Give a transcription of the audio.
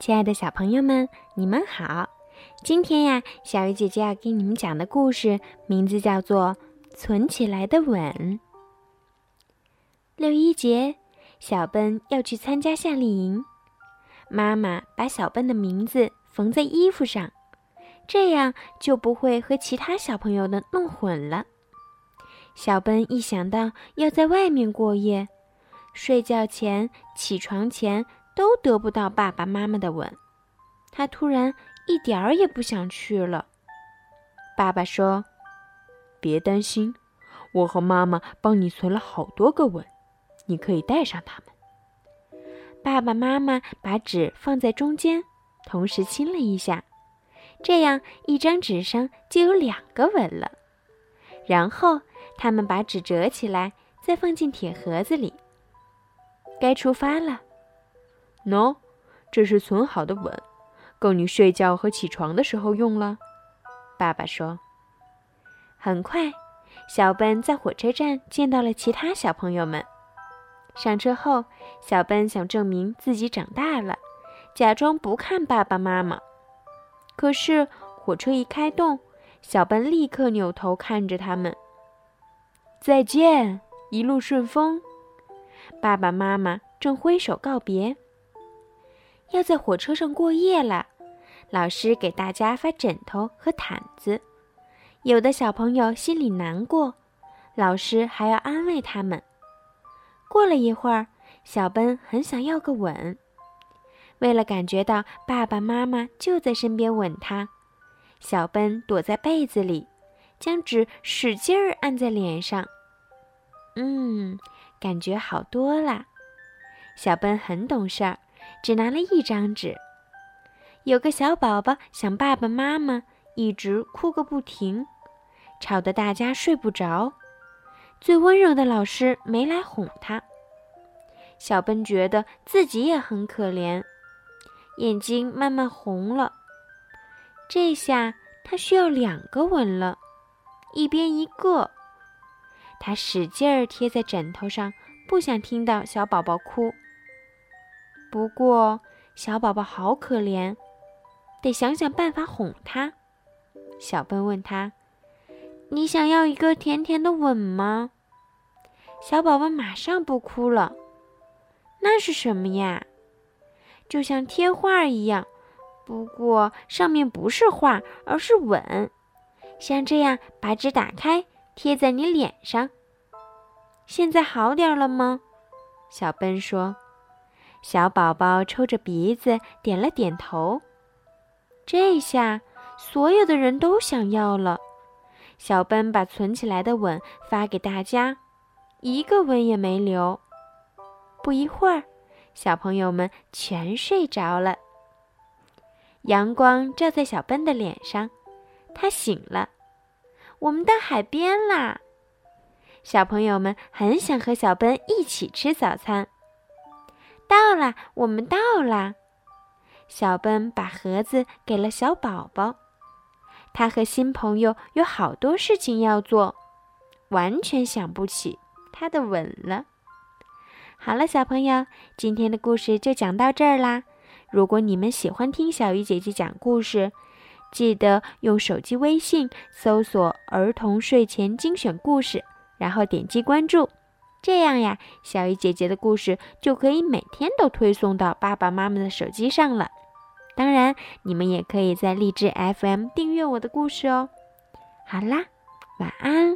亲爱的小朋友们，你们好！今天呀，小鱼姐姐要给你们讲的故事名字叫做《存起来的吻》。六一节，小奔要去参加夏令营，妈妈把小奔的名字缝在衣服上，这样就不会和其他小朋友的弄混了。小奔一想到要在外面过夜，睡觉前、起床前。都得不到爸爸妈妈的吻，他突然一点儿也不想去了。爸爸说：“别担心，我和妈妈帮你存了好多个吻，你可以带上它们。”爸爸妈妈把纸放在中间，同时亲了一下，这样一张纸上就有两个吻了。然后他们把纸折起来，再放进铁盒子里。该出发了。喏，这是存好的吻，够你睡觉和起床的时候用了。爸爸说。很快，小奔在火车站见到了其他小朋友们。上车后，小奔想证明自己长大了，假装不看爸爸妈妈。可是火车一开动，小奔立刻扭头看着他们。再见，一路顺风。爸爸妈妈正挥手告别。要在火车上过夜了，老师给大家发枕头和毯子。有的小朋友心里难过，老师还要安慰他们。过了一会儿，小奔很想要个吻，为了感觉到爸爸妈妈就在身边吻他，小奔躲在被子里，将纸使劲儿按在脸上。嗯，感觉好多了。小奔很懂事儿。只拿了一张纸。有个小宝宝想爸爸妈妈，一直哭个不停，吵得大家睡不着。最温柔的老师没来哄他。小奔觉得自己也很可怜，眼睛慢慢红了。这下他需要两个吻了，一边一个。他使劲儿贴在枕头上，不想听到小宝宝哭。不过，小宝宝好可怜，得想想办法哄他。小笨问他：“你想要一个甜甜的吻吗？”小宝宝马上不哭了。那是什么呀？就像贴画一样，不过上面不是画，而是吻。像这样，把纸打开，贴在你脸上。现在好点了吗？小笨说。小宝宝抽着鼻子点了点头。这下所有的人都想要了。小奔把存起来的吻发给大家，一个吻也没留。不一会儿，小朋友们全睡着了。阳光照在小奔的脸上，他醒了。我们到海边啦！小朋友们很想和小奔一起吃早餐。到了，我们到了。小奔把盒子给了小宝宝，他和新朋友有好多事情要做，完全想不起他的吻了。好了，小朋友，今天的故事就讲到这儿啦。如果你们喜欢听小鱼姐姐讲故事，记得用手机微信搜索“儿童睡前精选故事”，然后点击关注。这样呀，小鱼姐姐的故事就可以每天都推送到爸爸妈妈的手机上了。当然，你们也可以在荔枝 FM 订阅我的故事哦。好啦，晚安。